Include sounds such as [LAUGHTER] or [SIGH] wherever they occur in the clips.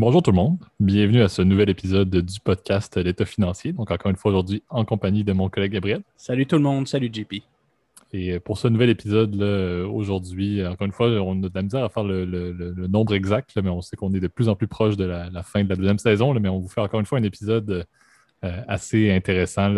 Bonjour tout le monde, bienvenue à ce nouvel épisode du podcast L'État financier. Donc encore une fois aujourd'hui en compagnie de mon collègue Gabriel. Salut tout le monde, salut JP. Et pour ce nouvel épisode aujourd'hui, encore une fois, on a de la misère à faire le, nombre exact, mais on sait qu'on est de plus en plus proche de la, fin de la deuxième saison, mais on vous fait encore une fois un épisode euh, assez intéressant.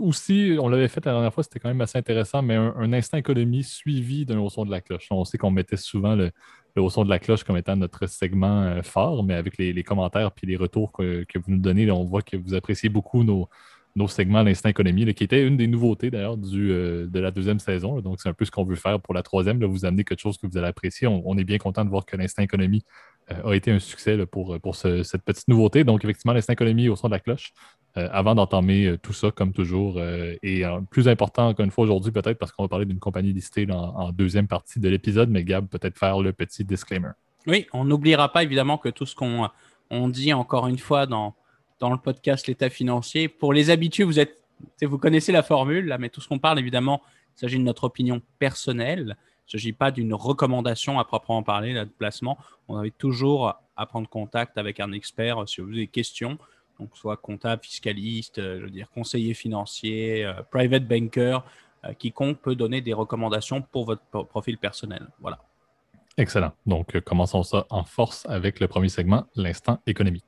Aussi, on l'avait fait la dernière fois, c'était quand même assez intéressant, mais un, instant économie suivi d'un haut son de la cloche. On sait qu'on mettait souvent le, haut son de la cloche comme étant notre segment euh, fort, mais avec les, commentaires et les retours que, vous nous donnez, on voit que vous appréciez beaucoup nos, nos segments l'instant économie, qui était une des nouveautés d'ailleurs euh, de la deuxième saison. donc, c'est un peu ce qu'on veut faire pour la troisième, vous amener quelque chose que vous allez apprécier. On, est bien content de voir que l'instant économie a été un succès pour, pour cette petite nouveauté. Donc, effectivement, l'instant économie au son de la cloche. Euh, avant d'entamer euh, tout ça, comme toujours. Euh, et plus important, encore une fois, aujourd'hui, peut-être parce qu'on va parler d'une compagnie listée en, deuxième partie de l'épisode, mais Gab, peut-être faire le petit disclaimer. Oui, on n'oubliera pas évidemment que tout ce qu'on on dit encore une fois dans, dans le podcast L'État financier, pour les habitués, vous, êtes, vous connaissez la formule, là, mais tout ce qu'on parle, évidemment, il s'agit de notre opinion personnelle. Il ne s'agit pas d'une recommandation à proprement parler, de placement. On invite toujours à prendre contact avec un expert si vous avez des questions donc soit comptable, fiscaliste, euh, conseiller financier, euh, private banker, euh, quiconque peut donner des recommandations pour votre profil personnel. Voilà. Excellent. Donc, commençons ça en force avec le premier segment, l'instant économie.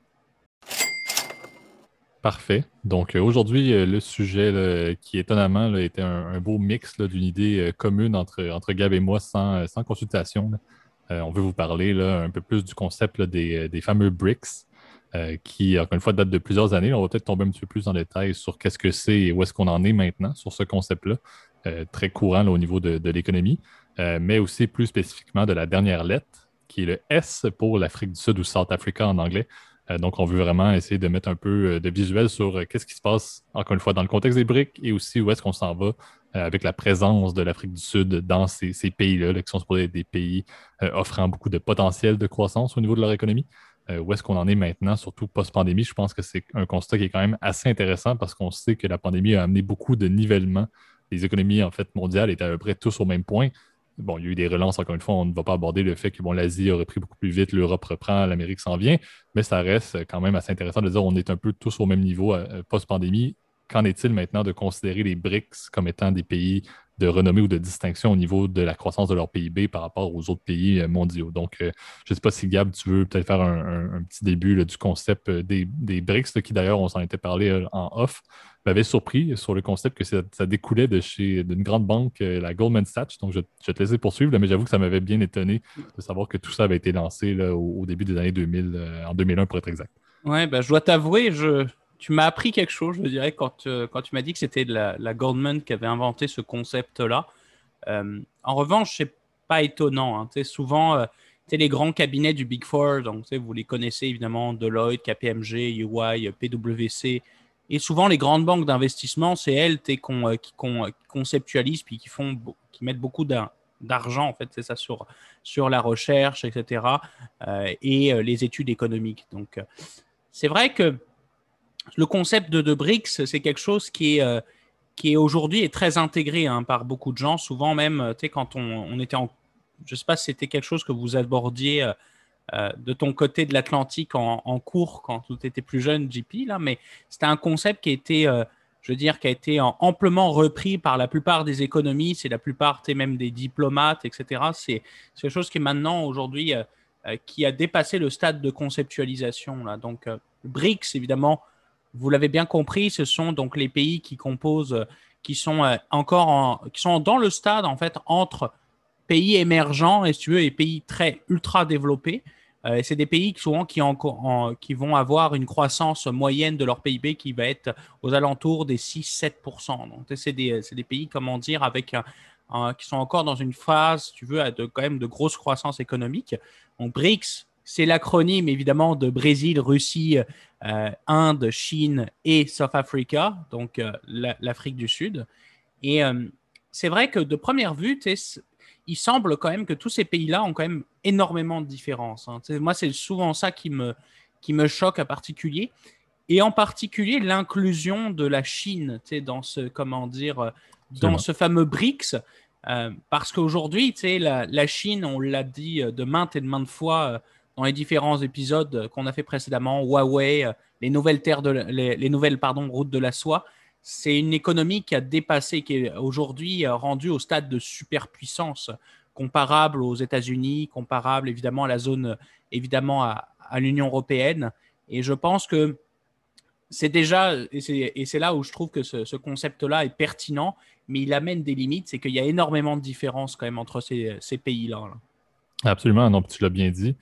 Parfait. Donc, aujourd'hui, le sujet qui étonnamment était un, beau mix d'une idée commune entre, entre Gab et moi sans, consultation. on veut vous parler un peu plus du concept des, des, fameux BRICS. Euh, qui, encore une fois, date de plusieurs années. On va peut-être tomber un petit peu plus en détail sur qu'est-ce que c'est et où est-ce qu'on en est maintenant sur ce concept-là, euh, très courant au niveau de, l'économie, euh, mais aussi plus spécifiquement de la dernière lettre, qui est le S pour l'Afrique du Sud ou South Africa en anglais. donc, on veut vraiment essayer de mettre un peu de visuel sur qu'est-ce qui se passe, encore une fois, dans le contexte des briques et aussi où est-ce qu'on s'en va avec la présence de l'Afrique du Sud dans ces, pays-là, qui sont supposés être des pays offrant beaucoup de potentiel de croissance au niveau de leur économie. Euh, où est-ce qu'on en est maintenant, surtout post-pandémie. Je pense que c'est un constat qui est quand même assez intéressant parce qu'on sait que la pandémie a amené beaucoup de nivellement. Les économies en fait mondiales étaient à peu près tous au même point. Bon, il y a eu des relances, encore une fois, on ne va pas aborder le fait que bon, l'Asie aurait pris beaucoup plus vite, l'Europe reprend, l'Amérique s'en vient, mais ça reste quand même assez intéressant de dire qu'on est un peu tous au même niveau euh, post-pandémie. Qu'en est-il maintenant de considérer les BRICS comme étant des pays de renommée ou de distinction au niveau de la croissance de leur PIB par rapport aux autres pays euh, mondiaux. Donc, euh, je ne sais pas si Gab, tu veux peut-être faire un, petit début du concept euh, des, des BRICS, qui d'ailleurs, on s'en était parlé en off, m'avait surpris sur le concept que ça, découlait de chez d'une grande banque, la Goldman Sachs. Donc, je, te laisser poursuivre, mais j'avoue que ça m'avait bien étonné de savoir que tout ça avait été lancé au, début des années 2000, en 2001 pour être exact. Oui, ben, je dois t'avouer, je, tu m'as appris quelque chose, je dirais, quand, euh, quand tu m'as dit que c'était la, Goldman qui avait inventé ce concept-là. Euh, en revanche, c'est pas étonnant. Hein. Souvent, euh, les grands cabinets du Big Four, donc vous les connaissez évidemment, Deloitte, KPMG, UI, PwC, et souvent les grandes banques d'investissement, c'est elles qui, conceptualisent puis qui font, qui mettent beaucoup d'argent en fait, c'est ça sur sur la recherche, etc. et les études économiques. Donc, c'est vrai que le concept de, BRICS, c'est quelque chose euh, qui est aujourd'hui est très intégré hein, par beaucoup de gens. Souvent même, euh, tu sais, quand on, était en... Je ne sais pas si c'était quelque chose que vous abordiez euh, de ton côté de l'Atlantique en, cours quand tu étais plus jeune, JP, là, mais c'était un concept qui a été, je veux dire, qui a été amplement repris par la plupart des économistes et la plupart même des diplomates, etc. C'est quelque chose qui est maintenant, aujourd'hui, qui a dépassé le stade de conceptualisation. Là. Donc, BRICS, évidemment, vous l'avez bien compris, ce sont donc les pays qui composent, qui sont euh, encore qui sont dans le stade en fait entre pays émergents et, tu veux, et pays très ultra développés. Euh, c'est des pays souvent qui, qui vont avoir une croissance moyenne de leur PIB qui va être aux alentours des 6-7%. Donc, c'est des, des, pays, comment dire, avec qui sont encore dans une phase, tu veux, de, quand même de grosse croissance économique. Donc, BRICS, c'est l'acronyme évidemment de Brésil, Russie, Inde, Chine et South Africa, donc euh, l'Afrique du Sud. Et euh, c'est vrai que de première vue, il semble quand même que tous ces pays-là ont quand même énormément de différences. Hein. Moi, c'est souvent ça qui me, qui me choque en particulier. Et en particulier l'inclusion de la Chine dans ce, comment dire, dans ce fameux BRICS. parce qu'aujourd'hui, la, la Chine, on l'a dit de maintes et de maintes fois dans les différents épisodes qu'on a fait précédemment, Huawei, les nouvelles terres les, nouvelles pardon, routes de la soie. C'est une économie qui a dépassé, qui est aujourd'hui rendue au stade de superpuissance, comparable aux États-Unis, comparable évidemment à la zone, évidemment à, l'Union européenne. Et je pense que c'est déjà, et c'est là où je trouve que ce, concept-là est pertinent, mais il amène des limites, c'est qu'il y a énormément de différences quand même entre ces, pays-là. Absolument, non, tu l'as bien dit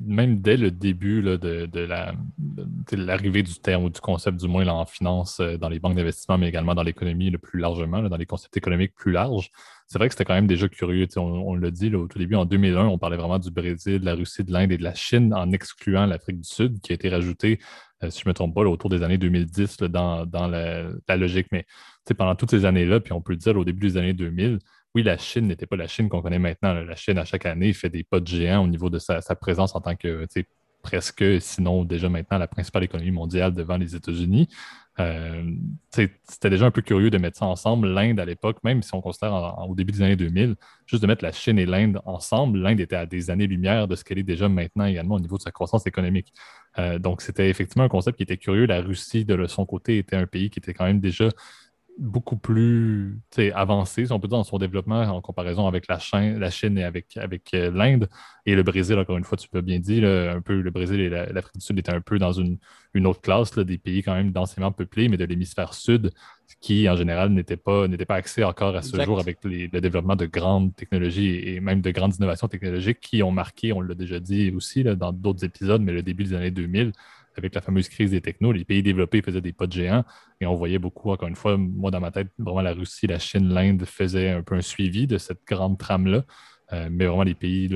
même dès le début de, l'arrivée du terme ou du concept, du moins en finance, euh, dans les banques d'investissement, mais également dans l'économie le plus largement, dans les concepts économiques plus larges, c'est vrai que c'était quand même déjà curieux. On, on l'a dit au tout début, en 2001, on parlait vraiment du Brésil, de la Russie, de l'Inde et de la Chine en excluant l'Afrique du Sud, qui a été rajoutée, euh, si je ne me trompe pas, autour des années 2010 dans, la, la, logique. Mais pendant toutes ces années-là, puis on peut le dire au début des années 2000, oui, la Chine n'était pas la Chine qu'on connaît maintenant. La Chine, à chaque année, fait des pas de géant au niveau de sa, présence en tant que, presque, sinon déjà maintenant, la principale économie mondiale devant les États-Unis. Euh, c'était déjà un peu curieux de mettre ça ensemble. L'Inde, à l'époque, même si on considère au début des années 2000, juste de mettre la Chine et l'Inde ensemble, l'Inde était à des années-lumière de ce qu'elle est déjà maintenant également au niveau de sa croissance économique. Euh, donc, c'était effectivement un concept qui était curieux. La Russie, de son côté, était un pays qui était quand même déjà beaucoup plus avancé, si on peut dire, dans son développement en comparaison avec la Chine, la Chine et avec, avec euh, l'Inde. Et le Brésil, encore une fois, tu peux bien dire, un peu le Brésil et l'Afrique du Sud étaient un peu dans une, une autre classe, des pays quand même densément peuplés, mais de l'hémisphère sud, qui en général n'était pas, pas accès encore à ce jour avec le développement de grandes technologies et même de grandes innovations technologiques qui ont marqué, on l'a déjà dit aussi là, dans d'autres épisodes, mais le début des années 2000 avec la fameuse crise des technos, les pays développés faisaient des pas de géants et on voyait beaucoup, encore une fois, moi dans ma tête, vraiment la Russie, la Chine, l'Inde faisaient un peu un suivi de cette grande trame-là. Euh, mais vraiment, les pays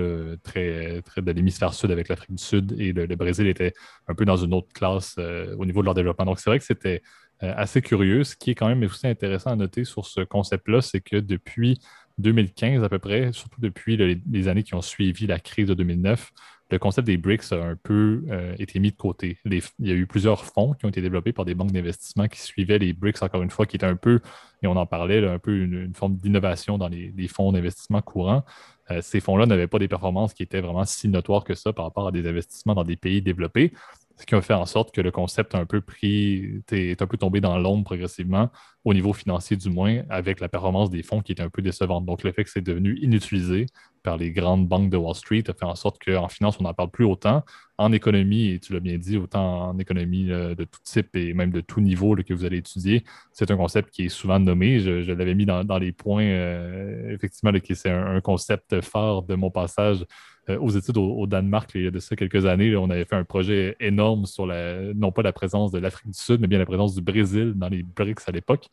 très, de l'hémisphère sud avec l'Afrique du Sud et le, Brésil étaient un peu dans une autre classe euh, au niveau de leur développement. Donc, c'est vrai que c'était euh, assez curieux. Ce qui est quand même aussi intéressant à noter sur ce concept-là, c'est que depuis 2015 à peu près, surtout depuis les, années qui ont suivi la crise de 2009, le concept des BRICS a un peu euh, été mis de côté. il y a eu plusieurs fonds qui ont été développés par des banques d'investissement qui suivaient les BRICS, encore une fois, qui étaient un peu, et on en parlait, un peu une, forme d'innovation dans les, fonds d'investissement courants. Euh, ces fonds-là n'avaient pas des performances qui étaient vraiment si notoires que ça par rapport à des investissements dans des pays développés ce qui a fait en sorte que le concept a un peu pris, est un peu tombé dans l'ombre progressivement, au niveau financier du moins, avec la performance des fonds qui était un peu décevante. Donc, le fait que c'est devenu inutilisé par les grandes banques de Wall Street a fait en sorte qu'en finance, on n'en parle plus autant. En économie, et tu l'as bien dit, autant en économie euh, de tout type et même de tout niveau que vous allez étudier, c'est un concept qui est souvent nommé. Je, l'avais mis dans, les points, euh, effectivement, c'est un, concept phare de mon passage euh, aux études au, Danemark il y a de ça quelques années. on avait fait un projet énorme sur la, non pas la présence de l'Afrique du Sud, mais bien la présence du Brésil dans les BRICS à l'époque.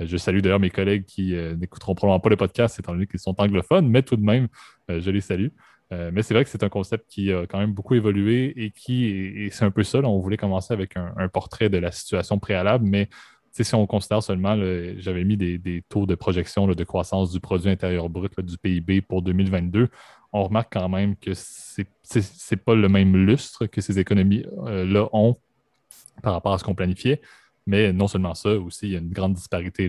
Euh, je salue d'ailleurs mes collègues qui euh, n'écouteront probablement pas le podcast étant donné qu'ils sont anglophones, mais tout de même, je les salue. mais c'est vrai que c'est un concept qui a quand même beaucoup évolué et qui, c'est un peu ça, on voulait commencer avec un, portrait de la situation préalable, mais si on considère seulement, j'avais mis des, taux de projection de croissance du produit intérieur brut du PIB pour 2022 on remarque quand même que c'est n'est pas le même lustre que ces économies-là ont par rapport à ce qu'on planifiait. Mais non seulement ça, aussi, il y a une grande disparité.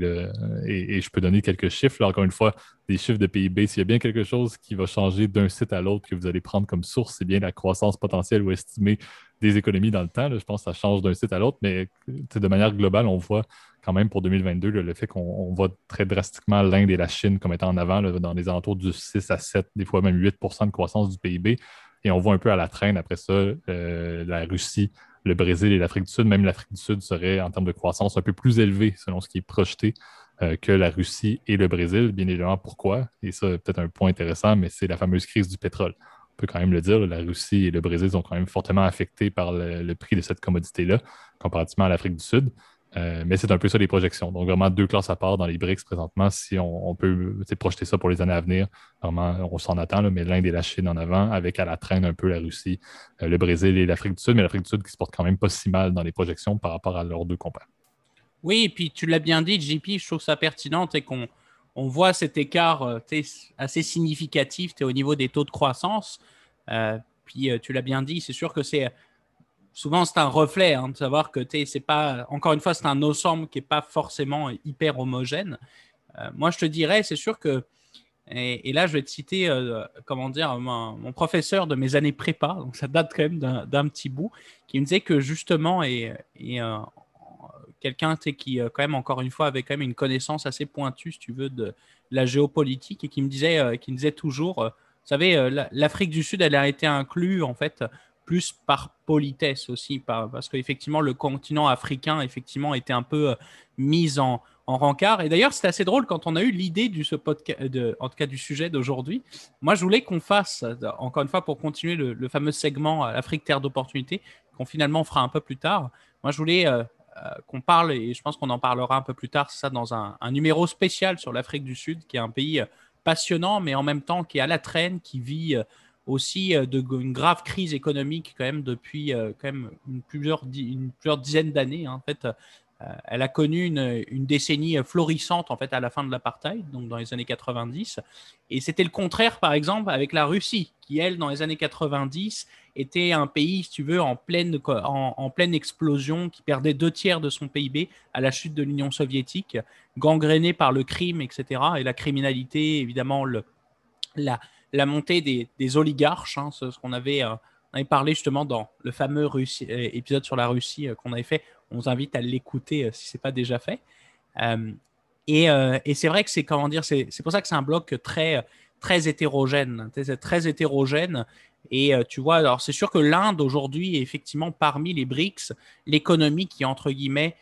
et, je peux donner quelques chiffres. encore une fois, des chiffres de PIB. S'il y a bien quelque chose qui va changer d'un site à l'autre que vous allez prendre comme source, c'est bien la croissance potentielle ou estimée des économies dans le temps. Je pense que ça change d'un site à l'autre, mais de manière globale, on voit quand même pour 2022 le fait qu'on voit très drastiquement l'Inde et la Chine comme étant en avant dans les alentours du 6 à 7, des fois même 8 de croissance du PIB. Et on voit un peu à la traîne après ça euh, la Russie, le Brésil et l'Afrique du Sud. Même l'Afrique du Sud serait en termes de croissance un peu plus élevé selon ce qui est projeté euh, que la Russie et le Brésil. Bien évidemment, pourquoi? Et ça, peut-être un point intéressant, mais c'est la fameuse crise du pétrole. On peut quand même le dire, la Russie et le Brésil sont quand même fortement affectés par le prix de cette commodité-là, comparativement à l'Afrique du Sud. Euh, mais c'est un peu ça les projections. Donc, vraiment deux classes à part dans les BRICS présentement. Si on, peut projeter ça pour les années à venir, vraiment, on s'en attend, mais l'Inde et la Chine en avant, avec à la traîne un peu la Russie, euh, le Brésil et l'Afrique du Sud, mais l'Afrique du Sud qui se porte quand même pas si mal dans les projections par rapport à leurs deux compères. Oui, et puis tu l'as bien dit, JP, je trouve ça pertinent et qu'on on voit cet écart euh, assez significatif au niveau des taux de croissance. puis tu l'as bien dit, c'est sûr que c'est souvent c'est un reflet hein, de savoir que c'est pas, encore une fois, c'est un ensemble qui n'est pas forcément hyper homogène. Euh, moi, je te dirais, c'est sûr que Et, là, je vais te citer, euh, comment dire, mon, professeur de mes années prépa, donc ça date quand même d'un petit bout, qui me disait que justement, et, euh, quelqu'un qui, quand même, encore une fois, avait quand même une connaissance assez pointue, si tu veux, de la géopolitique, et qui me disait, qui me disait toujours, vous savez, l'Afrique du Sud, elle a été inclue, en fait, plus par politesse aussi, parce qu'effectivement, le continent africain, effectivement, était un peu mis en, en rencard. Et d'ailleurs, c'est assez drôle quand on a eu l'idée du ce podcast, en tout cas du sujet d'aujourd'hui. Moi, je voulais qu'on fasse, encore une fois, pour continuer le, fameux segment Afrique Terre d'opportunité, qu'on finalement fera un peu plus tard. Moi, je voulais euh, euh, qu'on parle, et je pense qu'on en parlera un peu plus tard, ça dans un, numéro spécial sur l'Afrique du Sud, qui est un pays euh, passionnant, mais en même temps qui est à la traîne, qui vit aussi de, une grave crise économique quand même depuis quand même une plusieurs, une, dizaines d'années. Hein. En fait, euh, elle a connu une, décennie florissante en fait à la fin de l'apartheid, donc dans les années 90. Et c'était le contraire, par exemple, avec la Russie, qui elle, dans les années 90, était un pays, si tu veux, en pleine, en, pleine explosion, qui perdait deux tiers de son PIB à la chute de l'Union soviétique, gangréné par le crime, etc. Et la criminalité, évidemment, le, la, la montée des, oligarches, hein, ce, qu'on avait, euh, avait parlé justement dans le fameux euh, épisode sur la Russie qu'on avait fait on vous invite à l'écouter euh, si ce n'est pas déjà fait. Euh, euh, et, c'est vrai que c'est comment dire, c'est pour ça que c'est un bloc très très hétérogène, c'est très hétérogène. Et tu vois, alors c'est sûr que l'Inde aujourd'hui est effectivement parmi les BRICS l'économie qui entre guillemets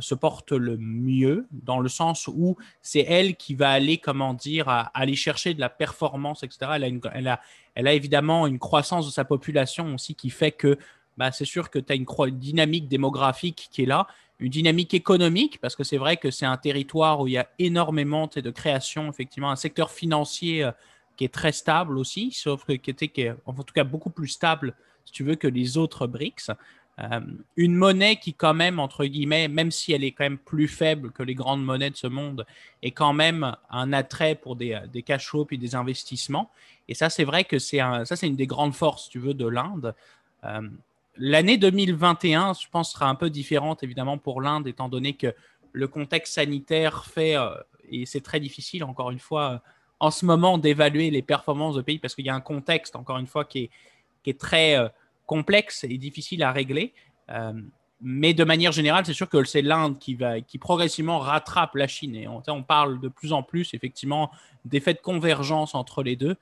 se porte le mieux, dans le sens où c'est elle qui va aller, comment dire, aller chercher de la performance, etc. Elle a, évidemment une croissance de sa population aussi qui fait que bah, c'est sûr que tu as une, dynamique démographique qui est là, une dynamique économique, parce que c'est vrai que c'est un territoire où il y a énormément de création, effectivement, un secteur financier euh, qui est très stable aussi, sauf que qui était, en tout cas beaucoup plus stable, si tu veux, que les autres BRICS. Euh, une monnaie qui, quand même, entre guillemets, même si elle est quand même plus faible que les grandes monnaies de ce monde, est quand même un attrait pour des, des cash flows et des investissements. Et ça, c'est vrai que c'est une des grandes forces, tu veux, de l'Inde. Euh, L'année 2021, je pense, sera un peu différente évidemment pour l'Inde, étant donné que le contexte sanitaire fait, euh, et c'est très difficile, encore une fois, euh, en ce moment, d'évaluer les performances de pays parce qu'il y a un contexte, encore une fois, qui est, qui est très euh, complexe et difficile à régler. mais de manière générale, c'est sûr que c'est l'Inde qui, va, qui progressivement rattrape la Chine. Et on, on parle de plus en plus, effectivement, d'effets de convergence entre les deux.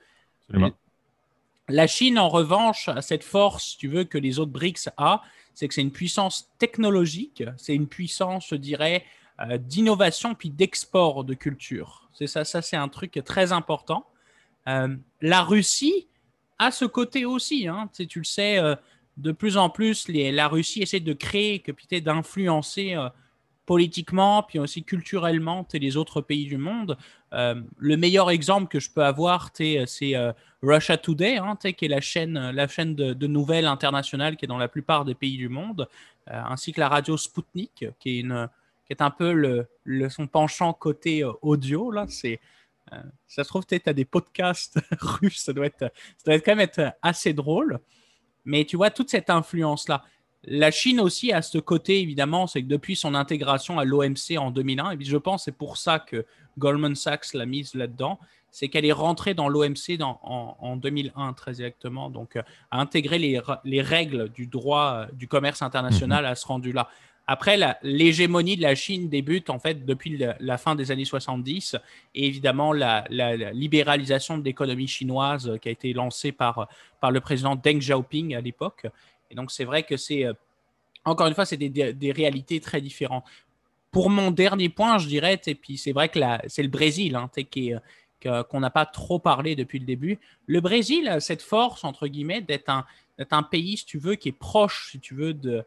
La Chine, en revanche, a cette force, tu veux, que les autres BRICS a, c'est que c'est une puissance technologique, c'est une puissance, je dirais, euh, d'innovation puis d'export de culture. C'est ça, ça c'est un truc très important. Euh, la Russie a ce côté aussi, hein, tu, le sais, euh, de plus en plus, la Russie essaie de créer, d'influencer politiquement, puis aussi culturellement, les autres pays du monde. Euh, le meilleur exemple que je peux avoir, c'est euh, Russia Today, hein, qui est la chaîne, de, nouvelles internationales qui est dans la plupart des pays du monde, euh, ainsi que la radio Sputnik, qui est, un peu son penchant côté audio. Là, ça se trouve, tu as des podcasts [LAUGHS] russes, ça doit, être, ça doit être quand même être assez drôle. Mais tu vois, toute cette influence-là. La Chine aussi a ce côté, évidemment, c'est que depuis son intégration à l'OMC en 2001, et puis je pense c'est pour ça que Goldman Sachs l'a mise là-dedans, c'est qu'elle est rentrée dans l'OMC en, en, 2001 très exactement, donc euh, à intégrer les, règles du droit euh, du commerce international mhm. à ce rendu-là. Après, l'hégémonie de la Chine débute en fait depuis la, fin des années 70 et évidemment la, libéralisation de l'économie chinoise euh, qui a été lancée par, par le président Deng Xiaoping à l'époque. Et donc, c'est vrai que c'est, encore une fois, c'est des, réalités très différentes pour mon dernier point, je dirais, et puis c'est vrai que c'est le Brésil hein, qu'on n'a pas trop parlé depuis le début. Le Brésil a cette force, entre guillemets, d'être un, un, pays, si tu veux, qui est proche, si tu veux, de, euh,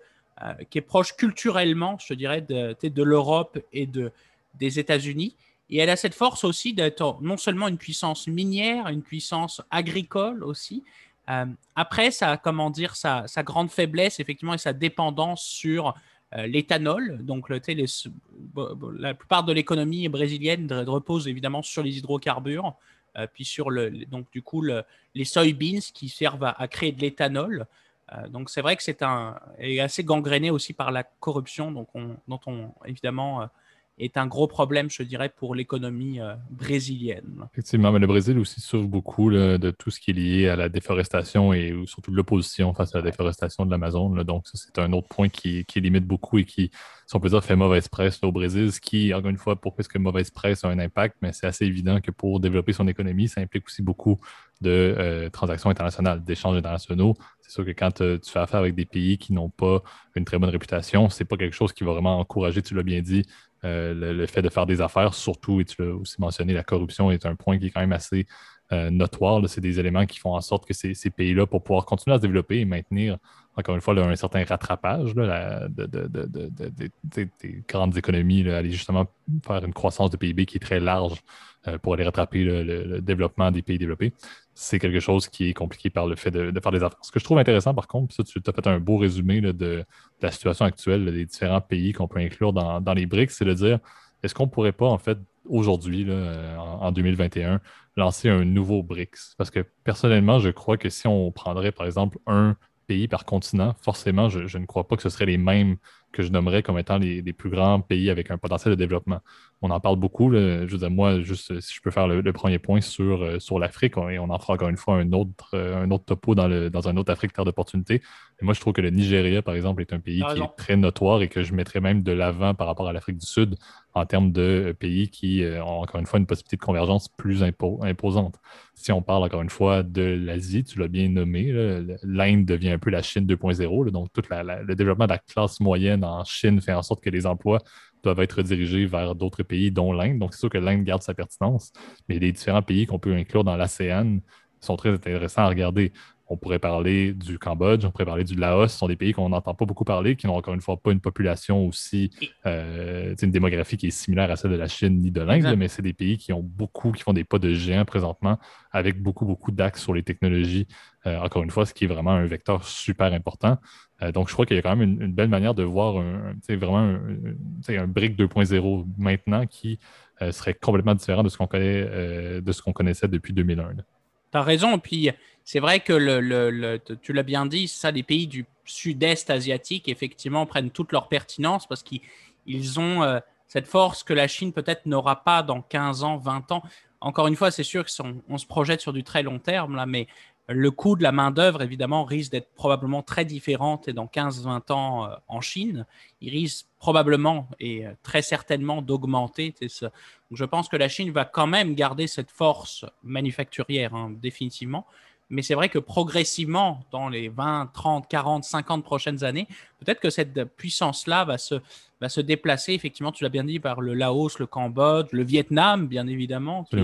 qui est proche culturellement, je dirais, de, l'Europe et de, des États-Unis. Et elle a cette force aussi d'être non seulement une puissance minière, une puissance agricole aussi. Euh, après, ça, comment dire, sa, grande faiblesse, effectivement, et sa dépendance sur euh, l'éthanol. Donc, le, la plupart de l'économie brésilienne repose évidemment sur les hydrocarbures, euh, puis sur le, donc du coup les soybeans qui servent à, créer de l'éthanol. Euh, donc, c'est vrai que c'est un est assez gangréné aussi par la corruption, donc on, dont on évidemment est un gros problème, je dirais, pour l'économie euh, brésilienne. Effectivement, mais le Brésil aussi souffre beaucoup de tout ce qui est lié à la déforestation et surtout l'opposition face à la déforestation de l'Amazon. Donc, c'est un autre point qui, limite beaucoup et qui, si on peut dire, fait mauvaise presse au Brésil, ce qui, encore une fois, pourquoi est-ce que mauvaise presse a un impact, mais c'est assez évident que pour développer son économie, ça implique aussi beaucoup de euh, transactions internationales, d'échanges internationaux. C'est sûr que quand euh, tu fais affaire avec des pays qui n'ont pas une très bonne réputation, c'est pas quelque chose qui va vraiment encourager, tu l'as bien dit, euh, le, fait de faire des affaires, surtout, et tu l'as aussi mentionné, la corruption est un point qui est quand même assez euh, notoire. C'est des éléments qui font en sorte que ces, pays-là, pour pouvoir continuer à se développer et maintenir, encore une fois, un certain rattrapage des grandes économies, aller justement faire une croissance de PIB qui est très large euh, pour aller rattraper le, développement des pays développés. C'est quelque chose qui est compliqué par le fait de, faire des affaires. Ce que je trouve intéressant, par contre, ça, tu as fait un beau résumé de, la situation actuelle des différents pays qu'on peut inclure dans, les BRICS, c'est de dire est-ce qu'on ne pourrait pas, en fait, aujourd'hui, en, en, 2021, lancer un nouveau BRICS? Parce que personnellement, je crois que si on prendrait, par exemple, un pays par continent, forcément, je, ne crois pas que ce serait les mêmes que je nommerais comme étant les, plus grands pays avec un potentiel de développement. On en parle beaucoup. Je veux dire, moi, juste si je peux faire le, premier point sur, euh, sur l'Afrique, et on en fera encore une fois un autre, euh, un autre topo dans, le, dans un autre Afrique terre d'opportunité. moi, je trouve que le Nigeria, par exemple, est un pays qui est très notoire et que je mettrais même de l'avant par rapport à l'Afrique du Sud en termes de pays qui euh, ont encore une fois une possibilité de convergence plus imposante. Si on parle encore une fois de l'Asie, tu l'as bien nommé, l'Inde devient un peu la Chine 2.0, donc tout le développement de la classe moyenne en Chine fait en sorte que les emplois doivent être dirigés vers d'autres pays, dont l'Inde. Donc c'est sûr que l'Inde garde sa pertinence, mais les différents pays qu'on peut inclure dans l'ASEAN sont très intéressants à regarder. On pourrait parler du Cambodge, on pourrait parler du Laos. Ce sont des pays qu'on n'entend pas beaucoup parler, qui n'ont encore une fois pas une population aussi, euh, une démographie qui est similaire à celle de la Chine ni de l'Inde, mais c'est des pays qui ont beaucoup, qui font des pas de géant présentement, avec beaucoup, beaucoup d'axes sur les technologies. Euh, encore une fois, ce qui est vraiment un vecteur super important. Euh, donc, je crois qu'il y a quand même une, belle manière de voir un, vraiment un, un BRIC 2.0 maintenant qui serait complètement différent de ce qu'on connaît, de ce qu'on connaissait depuis 2001. Tu as raison. Puis c'est vrai que le, tu l'as bien dit, ça, les pays du sud-est asiatique, effectivement, prennent toute leur pertinence parce qu'ils ont euh, cette force que la Chine peut-être n'aura pas dans 15 ans, 20 ans. Encore une fois, c'est sûr qu'on on se projette sur du très long terme, là, mais le coût de la main-d'œuvre, évidemment, risque d'être probablement très différent et dans 15-20 ans euh, en Chine. Il risque probablement et euh, très certainement d'augmenter. Je pense que la Chine va quand même garder cette force manufacturière, hein, définitivement. Mais c'est vrai que progressivement, dans les 20, 30, 40, 50 prochaines années, peut-être que cette puissance-là va se, va se déplacer, effectivement, tu l'as bien dit, par le Laos, le Cambodge, le Vietnam, bien évidemment, qui,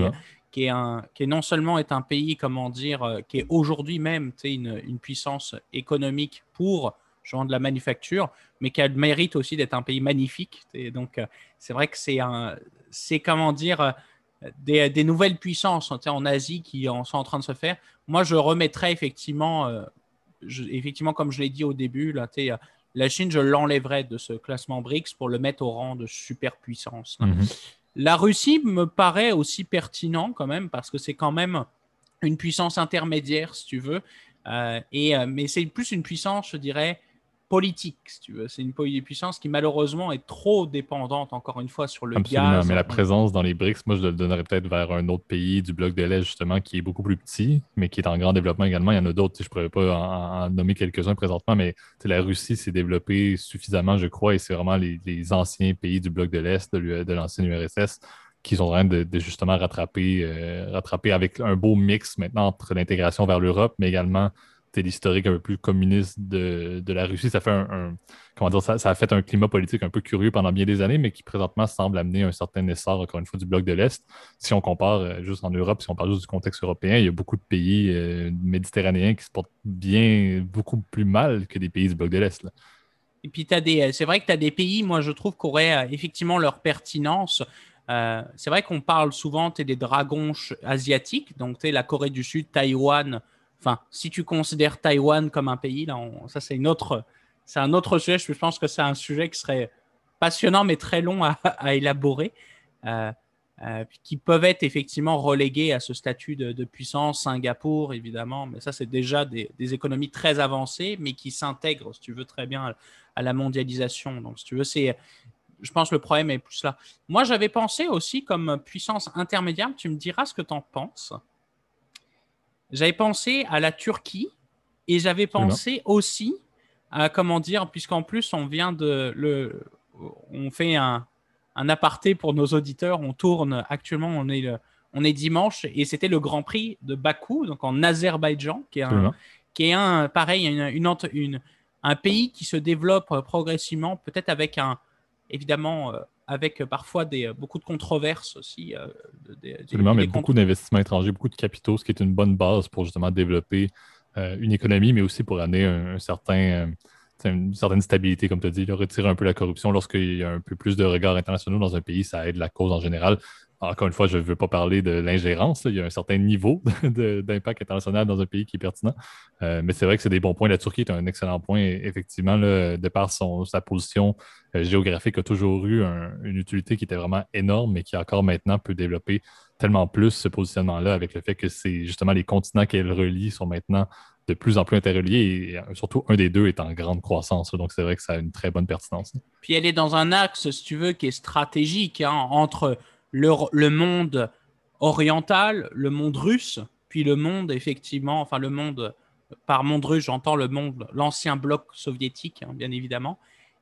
qui est, un, qui est non seulement est un pays, comment dire, euh, qui est aujourd'hui même une, une puissance économique pour genre de la manufacture, mais qui a le mérite aussi d'être un pays magnifique. Et donc, euh, c'est vrai que c'est un, c'est comment dire, euh, des, des, nouvelles puissances en Asie qui en sont en train de se faire. Moi, je remettrais effectivement, effectivement, comme je l'ai dit au début, là, la Chine, je l'enlèverais de ce classement BRICS pour le mettre au rang de superpuissance. Mm-hmm. La Russie me paraît aussi pertinent quand même parce que c'est quand même une puissance intermédiaire, si tu veux. Euh, et, euh, mais c'est plus une puissance, je dirais, politique, si tu veux. C'est une puissance qui malheureusement est trop dépendante, encore une fois, sur le Absolument, mais la présence dans les BRICS, moi, je le donnerais peut-être vers un autre pays du bloc de l'Est, justement, qui est beaucoup plus petit, mais qui est en grand développement également. Il y en a d'autres, je ne pourrais pas en, nommer quelques-uns présentement, mais la Russie s'est développée suffisamment, je crois, et c'est vraiment les, anciens pays du bloc de l'Est, de, de l'ancienne URSS, qui sont en train de, justement rattraper, euh, rattraper avec un beau mix maintenant entre l'intégration vers l'Europe, mais également l'historique un peu plus communiste de, la Russie. Ça fait un, comment dire, ça, a fait un climat politique un peu curieux pendant bien des années, mais qui présentement semble amener un certain essor, encore une fois, du bloc de l'Est. Si on compare euh, juste en Europe, si on parle juste du contexte européen, il y a beaucoup de pays euh, méditerranéens qui se portent bien, beaucoup plus mal que des pays du bloc de l'Est. Et puis, euh, c'est vrai que tu as des pays, moi, je trouve, qui auraient effectivement leur pertinence. c'est vrai qu'on parle souvent des dragons asiatiques, donc la Corée du Sud, Taïwan, Enfin, si tu considères Taïwan comme un pays, là, ça c'est une autre, c'est un autre sujet. Je pense que c'est un sujet qui serait passionnant mais très long à, élaborer, euh, euh, qui peuvent être effectivement relégués à ce statut de, puissance. Singapour, évidemment, mais ça c'est déjà des, économies très avancées, mais qui s'intègrent, si tu veux, très bien à, la mondialisation. Donc, si tu veux, c'est je pense que le problème est plus là. Moi, j'avais pensé aussi comme puissance intermédiaire, tu me diras ce que tu en penses. J'avais pensé à la Turquie et j'avais pensé aussi à, comment dire, puisqu'en plus, on vient de le. On fait un, un aparté pour nos auditeurs. On tourne actuellement, on est, on est dimanche et c'était le Grand Prix de Bakou, donc en Azerbaïdjan, qui est un, qui est un pareil, une, une, un pays qui se développe progressivement, peut-être avec un, évidemment, euh, avec parfois des, beaucoup de controverses aussi. Euh, Absolument, mais beaucoup d'investissements étrangers, beaucoup de capitaux, ce qui est une bonne base pour justement développer euh, une économie, mais aussi pour amener un, certain, une certaine stabilité, comme tu as dit, retirer un peu la corruption. Lorsqu'il y a un peu plus de regards internationaux dans un pays, ça aide la cause en général encore une fois, je ne veux pas parler de l'ingérence. Il y a un certain niveau [LAUGHS] d'impact international dans un pays qui est pertinent. Euh, mais c'est vrai que c'est des bons points. La Turquie est un excellent point, effectivement, de par sa position euh, géographique, a toujours eu une utilité qui était vraiment énorme, mais qui encore maintenant peut développer tellement plus ce positionnement-là avec le fait que c'est justement les continents qu'elle relie sont maintenant de plus en plus interreliés et euh, surtout un des deux est en grande croissance. Donc c'est vrai que ça a une très bonne pertinence. Puis elle est dans un axe, si tu veux, qui est stratégique hein, entre le, monde oriental, le monde russe, puis le monde, effectivement, enfin le monde, par monde russe, j'entends le monde, l'ancien bloc soviétique, hein, bien évidemment,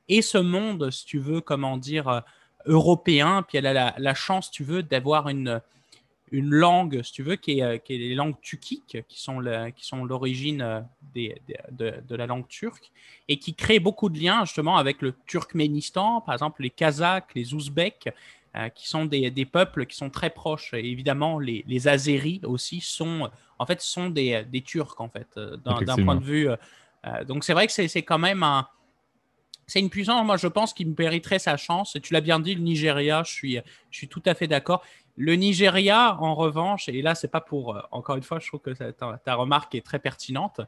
et ce monde, si tu veux, comment dire, euh, européen, puis elle a la, chance, tu veux, d'avoir une, une langue, si tu veux, qui est, euh, les langues tukiques, qui sont, qui sont l'origine euh, des, de, de, la langue turque, et qui crée beaucoup de liens justement avec le Turkménistan, par exemple les Kazakhs, les Ouzbeks, euh, qui sont des, des, peuples qui sont très proches. Et évidemment, les, les Azéris aussi sont, en fait, sont des, des Turcs, en fait, euh, d'un point de vue. Euh, donc, c'est vrai que c'est quand même un. C'est une puissance, moi, je pense, qui mériterait sa chance. Tu l'as bien dit, le Nigeria, je suis, je suis tout à fait d'accord. Le Nigeria, en revanche, et là, c'est pas pour. Encore une fois, je trouve que ta, ta remarque est très pertinente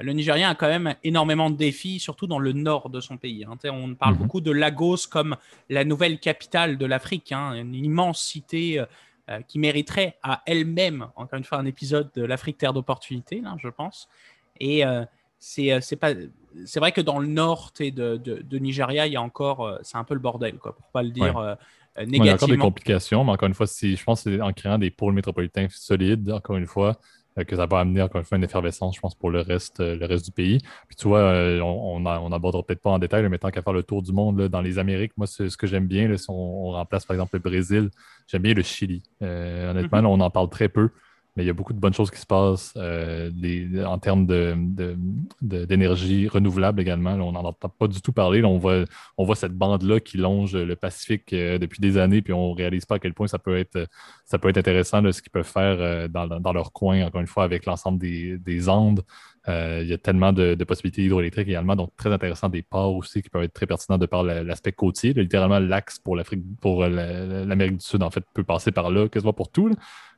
le Nigeria a quand même énormément de défis, surtout dans le nord de son pays. Hein. On parle mhm. beaucoup de Lagos comme la nouvelle capitale de l'Afrique, hein. une immense cité euh, qui mériterait à elle-même, encore une fois, un épisode de l'Afrique terre d'opportunité, je pense. Et euh, euh, c'est pas c'est vrai que dans le nord de, de, Nigeria, il y a encore, c'est un peu le bordel, quoi, pour pas le dire négativement. il y a encore des complications, mais encore une fois, je pense que c'est en créant des pôles métropolitains solides, encore une fois, euh, que ça va amener encore une fois une effervescence, je pense, pour le reste, euh, le reste du pays. Puis tu vois, euh, on n'abordera peut-être pas en détail, mais tant qu'à faire le tour du monde dans les Amériques, moi, ce que j'aime bien, si on, remplace par exemple le Brésil, j'aime bien le Chili. honnêtement, mhm. on en parle très peu mais il y a beaucoup de bonnes choses qui se passent euh, en termes d'énergie de, renouvelable également. on n'en entend pas du tout parler. on, voit, on voit cette bande-là qui longe le Pacifique euh, depuis des années, puis on ne réalise pas à quel point ça peut être, ça peut être intéressant ce qu'ils peuvent faire euh, dans, leur coin, encore une fois, avec l'ensemble des, Andes. il y a tellement de, possibilités hydroélectriques également, donc très intéressant des ports aussi qui peuvent être très pertinents de par l'aspect côtier. littéralement, l'axe pour l'Afrique, pour l'Amérique du Sud, en fait, peut passer par là, quasiment pour tout.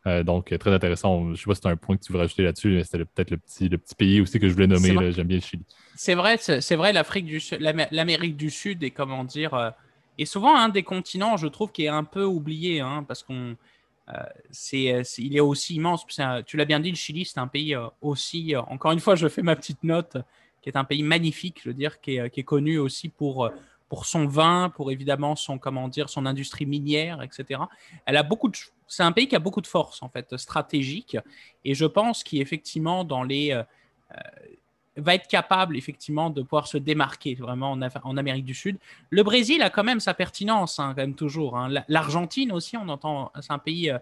Euh, donc, très intéressant. Je ne sais pas si c'est un point que tu veux rajouter là-dessus, mais c'était peut-être le petit, le petit pays aussi que je voulais nommer. J'aime bien le Chili. C'est vrai, c'est vrai, l'Afrique du Sud, l'Amérique du Sud est comment dire, euh, est souvent un des continents, je trouve, qui est un peu oublié, hein, parce qu'on euh, c'est, il est aussi immense. tu l'as bien dit, le Chili, c'est un pays aussi. encore une fois, je fais ma petite note, qui est un pays magnifique, je veux dire, qui est, qui est connu aussi pour pour son vin, pour évidemment son comment dire, son industrie minière, etc. Elle a beaucoup de c'est un pays qui a beaucoup de force en fait stratégique et je pense qu'effectivement dans les euh, euh, va être capable effectivement de pouvoir se démarquer vraiment en, Amérique du Sud. Le Brésil a quand même sa pertinence hein, quand même toujours. Hein. L'Argentine aussi, on entend, c'est un pays euh,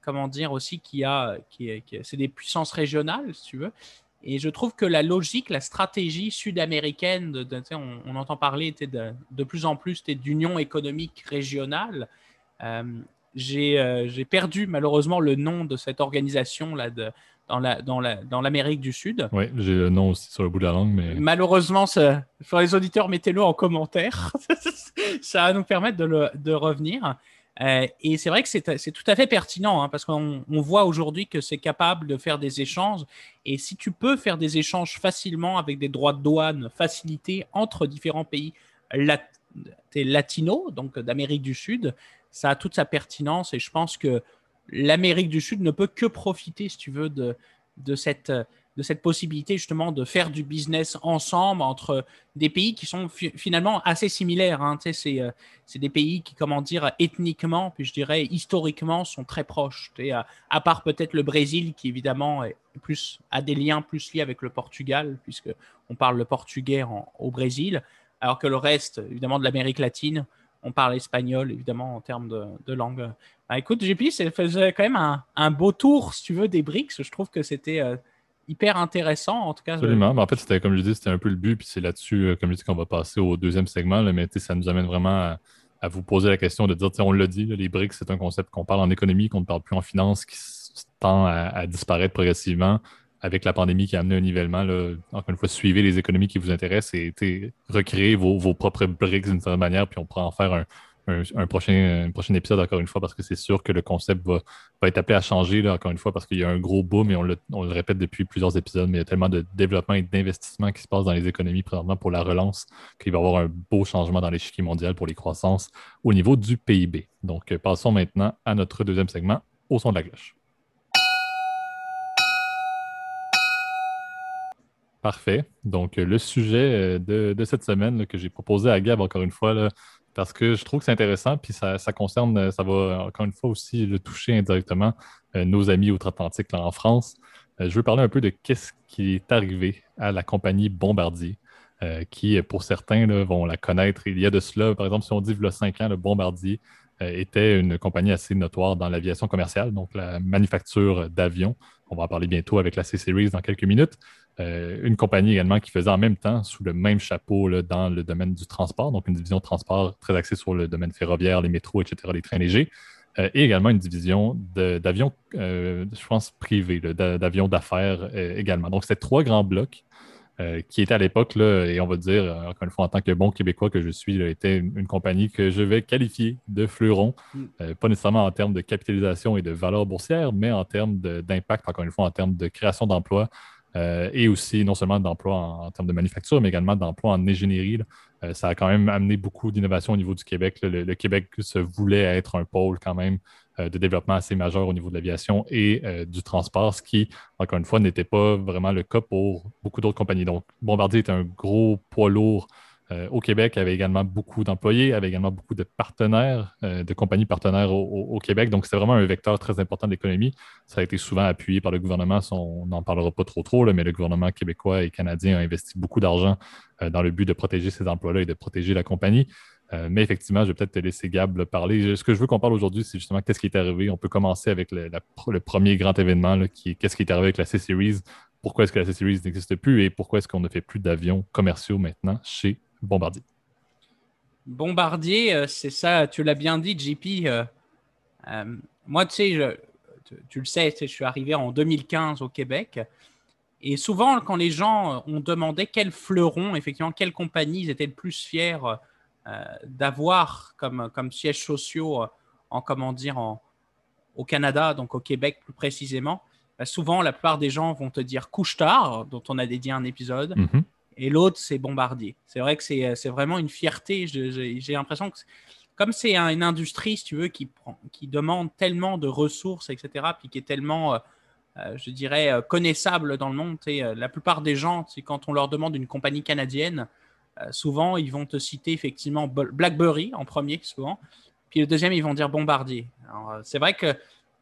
comment dire aussi qui a qui c'est des puissances régionales si tu veux. Et je trouve que la logique, la stratégie sud-américaine, de, on, entend parler de, de, plus en plus d'union économique régionale. Euh, euh, j'ai perdu malheureusement le nom de cette organisation là, de, dans l'Amérique la, dans du Sud. Oui, j'ai le nom aussi sur le bout de la langue. Mais... Malheureusement, ça, pour les auditeurs, mettez-le en commentaire. [LAUGHS] ça va nous permettre de, le, de revenir. Euh, et c'est vrai que c'est tout à fait pertinent hein, parce qu'on voit aujourd'hui que c'est capable de faire des échanges. Et si tu peux faire des échanges facilement avec des droits de douane facilités entre différents pays latinos, donc d'Amérique du Sud, ça a toute sa pertinence. Et je pense que l'Amérique du Sud ne peut que profiter, si tu veux, de cette de cette possibilité justement de faire du business ensemble entre des pays qui sont finalement assez similaires. Hein. Euh, c'est des pays qui, comment dire, ethniquement, puis je dirais historiquement, sont très proches. À, à, part peut-être le Brésil qui évidemment est plus, a des liens plus liés avec le Portugal, puisque on parle le portugais au Brésil, alors que le reste, évidemment, de l'Amérique latine, on parle espagnol, évidemment, en termes de, langue. Bah, écoute, JP, ça faisait quand même un, beau tour, si tu veux, des BRICS. Je trouve que c'était euh, hyper intéressant, en tout cas. Absolument. Mais en fait, c'était, comme je dis, c'était un peu le but, puis c'est là-dessus, euh, comme je dis, qu'on va passer au deuxième segment. mais ça nous amène vraiment à, vous poser la question de dire, on l'a dit, les BRICS, c'est un concept qu'on parle en économie, qu'on ne parle plus en finance, qui tend à disparaître progressivement avec la pandémie qui a amené un nivellement. Là, encore une fois, suivez les économies qui vous intéressent et recréez vos, vos propres briques d'une certaine manière, puis on pourra en faire un, un, prochain, prochain épisode encore une fois parce que c'est sûr que le concept va, va, être appelé à changer là, encore une fois parce qu'il y a un gros boom et on le, on le, répète depuis plusieurs épisodes, mais il y a tellement de développement et d'investissement qui se passe dans les économies présentement pour la relance qu'il va y avoir un beau changement dans l'échiquier mondial pour les croissances au niveau du PIB. Donc, euh, passons maintenant à notre deuxième segment au son de la cloche. Parfait. Donc, euh, le sujet euh, de, cette semaine que j'ai proposé à Gab, encore une fois, parce que je trouve que c'est intéressant, puis ça, concerne, euh, ça va encore une fois aussi le toucher indirectement nos amis outre-Atlantique en France. je veux parler un peu de qu'est-ce qui est arrivé à la compagnie Bombardier, qui, pour certains, vont la connaître. Il y a de cela, par exemple, si on dit le 5 ans, le Bombardier était une compagnie assez notoire dans l'aviation commerciale, donc la manufacture d'avions. On va en parler bientôt avec la C-Series dans quelques minutes. Euh, une compagnie également qui faisait en même temps, sous le même chapeau, dans le domaine du transport, donc une division de transport très axée sur le domaine ferroviaire, les métros, etc., les trains légers, euh, et également une division d'avions, euh, je pense, privés, d'avions d'affaires également. Donc, c'était trois grands blocs qui étaient à l'époque, et on va dire, encore une fois, en tant que bon Québécois que je suis, était une, compagnie que je vais qualifier de fleuron, mm. pas nécessairement en termes de capitalisation et de valeur boursière, mais en termes d'impact, encore une fois, en termes de création d'emplois, euh, et aussi non seulement d'emplois en, termes de manufacture, mais également d'emplois en ingénierie. Euh, ça a quand même amené beaucoup d'innovation au niveau du Québec. Le, Québec se voulait être un pôle quand même euh, de développement assez majeur au niveau de l'aviation et du transport, ce qui, encore une fois, n'était pas vraiment le cas pour beaucoup d'autres compagnies. Donc, Bombardier est un gros poids lourd euh, au Québec, avait également beaucoup d'employés, avait également beaucoup de partenaires, euh, de compagnies partenaires au, Québec. Donc, c'est vraiment un vecteur très important de l'économie. Ça a été souvent appuyé par le gouvernement. On n'en parlera pas trop trop, mais le gouvernement québécois et canadien a investi beaucoup d'argent euh, dans le but de protéger ces emplois-là et de protéger la compagnie. mais effectivement, je vais peut-être te laisser Gab parler. Ce que je veux qu'on parle aujourd'hui, c'est justement qu'est-ce qui est arrivé. On peut commencer avec le, premier grand événement, qui est qu'est-ce qui est arrivé avec la C-Series, pourquoi est-ce que la C-Series n'existe plus et pourquoi est-ce qu'on ne fait plus d'avions commerciaux maintenant chez Bombardier. Bombardier, euh, c'est ça, tu l'as bien dit, JP. Euh, euh, moi, tu sais, tu, le sais, je suis arrivé en 2015 au Québec. Et souvent, quand les gens ont demandé quel fleuron, effectivement, quelle compagnie ils étaient le plus fiers d'avoir comme, comme sièges sociaux en, comment dire, en, au Canada, donc au Québec plus précisément, bah, souvent, la plupart des gens vont te dire Couche-Tard, dont on a dédié un épisode. Mm-hmm et l'autre, c'est Bombardier. C'est vrai que c'est euh, vraiment une fierté. J'ai l'impression que, comme c'est une industrie, si tu veux, qui, prend, qui demande tellement de ressources, etc., puis qui est tellement, euh, euh, je dirais, connaissable dans le monde, la plupart des gens, quand on leur demande une compagnie canadienne, souvent, ils vont te citer effectivement BlackBerry en premier, souvent. Puis le deuxième, ils vont dire Bombardier. C'est vrai que